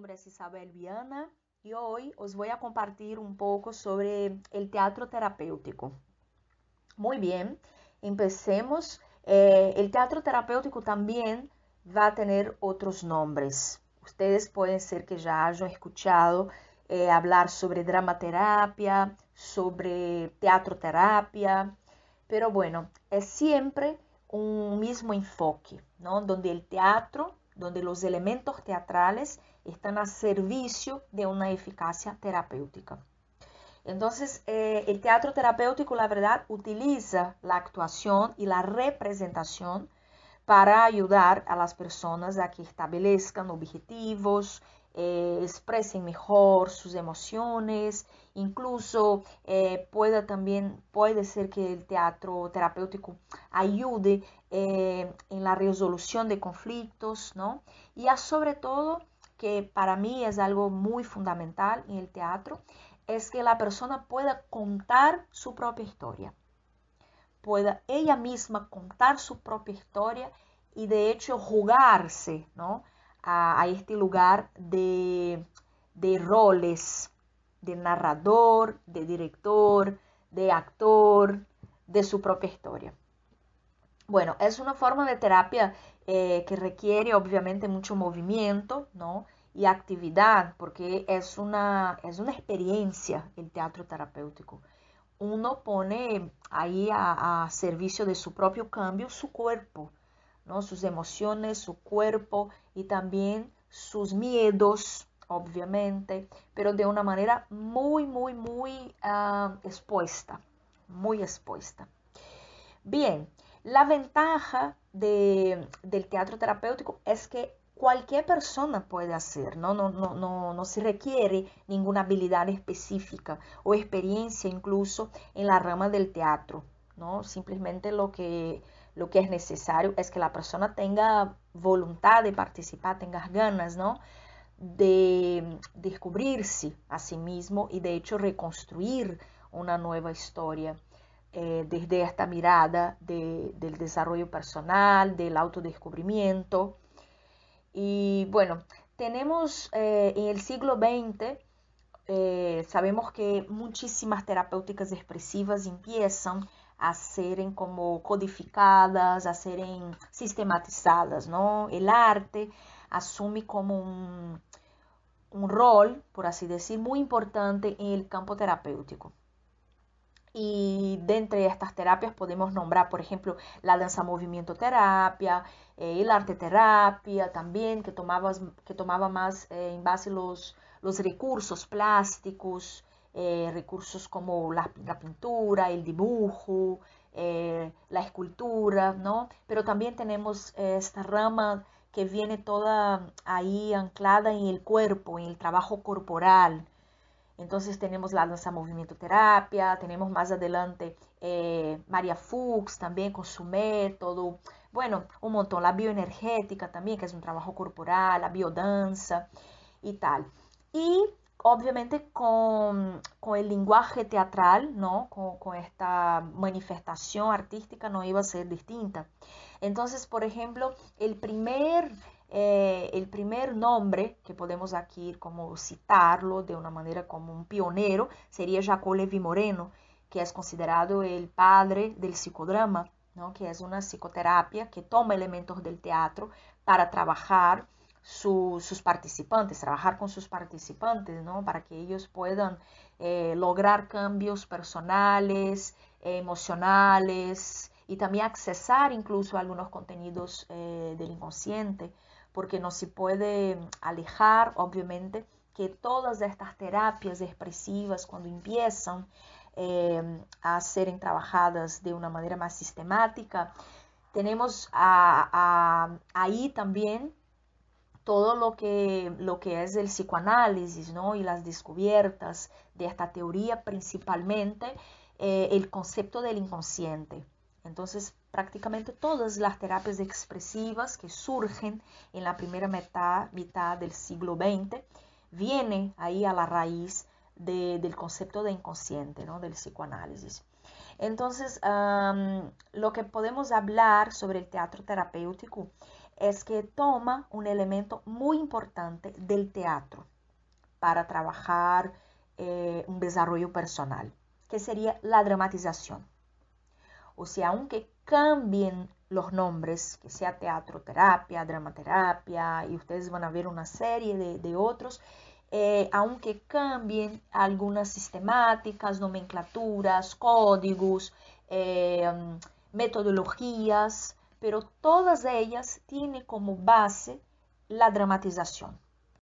nombre es Isabel Viana y hoy os voy a compartir un poco sobre el teatro terapéutico. Muy bien, empecemos. Eh, el teatro terapéutico también va a tener otros nombres. Ustedes pueden ser que ya hayan escuchado eh, hablar sobre dramaterapia, sobre teatro terapia, pero bueno, es siempre un mismo enfoque, ¿no? Donde el teatro, donde los elementos teatrales están a servicio de una eficacia terapéutica. Entonces, eh, el teatro terapéutico, la verdad, utiliza la actuación y la representación para ayudar a las personas a que establezcan objetivos, eh, expresen mejor sus emociones, incluso eh, pueda también, puede ser que el teatro terapéutico ayude en la resolución de conflictos, ¿no? Y sobre todo que para mí es algo muy fundamental en el teatro, es que la persona pueda contar su propia historia, pueda ella misma contar su propia historia y de hecho jugarse ¿no? a, este lugar de, de roles, de narrador, de director, de actor, de su propia historia. Bueno, es una forma de terapia eh, que requiere obviamente mucho movimiento ¿no? y actividad, porque es una, es una experiencia el teatro terapéutico. Uno pone ahí a, servicio de su propio cambio su cuerpo, ¿no? sus emociones, su cuerpo y también sus miedos, obviamente, pero de una manera muy, muy, muy uh, expuesta, muy expuesta. Bien, la ventaja del teatro terapéutico es que cualquier persona puede hacer, ¿no? No, no, no, no se requiere ninguna habilidad específica o experiencia incluso en la rama del teatro, ¿no? Simplemente lo que, lo que es necesario es que la persona tenga voluntad de participar, tenga ganas, ¿no? de descubrirse a sí mismo y de hecho reconstruir una nueva historia. Eh, desde esta mirada del desarrollo personal, del autodescubrimiento. Y bueno, tenemos eh, en el siglo XX, eh, sabemos que muchísimas terapéuticas expresivas empiezan a ser como codificadas, a ser sistematizadas, ¿no? El arte asume como un, un rol, por así decir, muy importante en el campo terapéutico. Y de entre estas terapias podemos nombrar, por ejemplo, la danza movimiento terapia, eh, el arte terapia también, que tomaba, que tomaba más eh, en base los, los recursos plásticos, eh, recursos como la, pintura, el dibujo, la escultura, ¿no? Pero también tenemos esta rama que viene toda ahí anclada en el cuerpo, en el trabajo corporal, entonces tenemos la danza movimiento terapia, tenemos más adelante eh, María Fuchs también con su método, bueno, un montón, la bioenergética también, que es un trabajo corporal, la biodanza y tal. Y obviamente con, el lenguaje teatral, ¿no? Con, con, esta manifestación artística no iba a ser distinta. Entonces, por ejemplo, el primer eh, el primer nombre que podemos aquí como citarlo de una manera como un pionero sería Jacob Levi Moreno, que es considerado el padre del psicodrama, ¿no? que es una psicoterapia que toma elementos del teatro para trabajar sus participantes, trabajar con sus participantes, ¿no? para que ellos puedan eh, lograr cambios personales, emocionales y también accesar incluso algunos contenidos eh, del inconsciente porque no se puede alejar, obviamente, que todas estas terapias expresivas, cuando empiezan eh, a ser trabajadas de una manera más sistemática, tenemos ahí también todo lo que, lo que es el psicoanálisis ¿no? y las descubiertas de esta teoría, principalmente eh, el concepto del inconsciente. Entonces, prácticamente todas las terapias expresivas que surgen en la primera mitad, mitad del siglo XX vienen ahí a la raíz del concepto de inconsciente, ¿no? del psicoanálisis. Entonces, lo que podemos hablar sobre el teatro terapéutico es que toma un elemento muy importante del teatro para trabajar eh, un desarrollo personal, que sería la dramatización. O sea, aunque cambien los nombres, que sea teatro terapia, dramaterapia, y ustedes van a ver una serie de, otros, eh, aunque cambien algunas sistemáticas, nomenclaturas, códigos, eh, metodologías, pero todas ellas tienen como base la dramatización.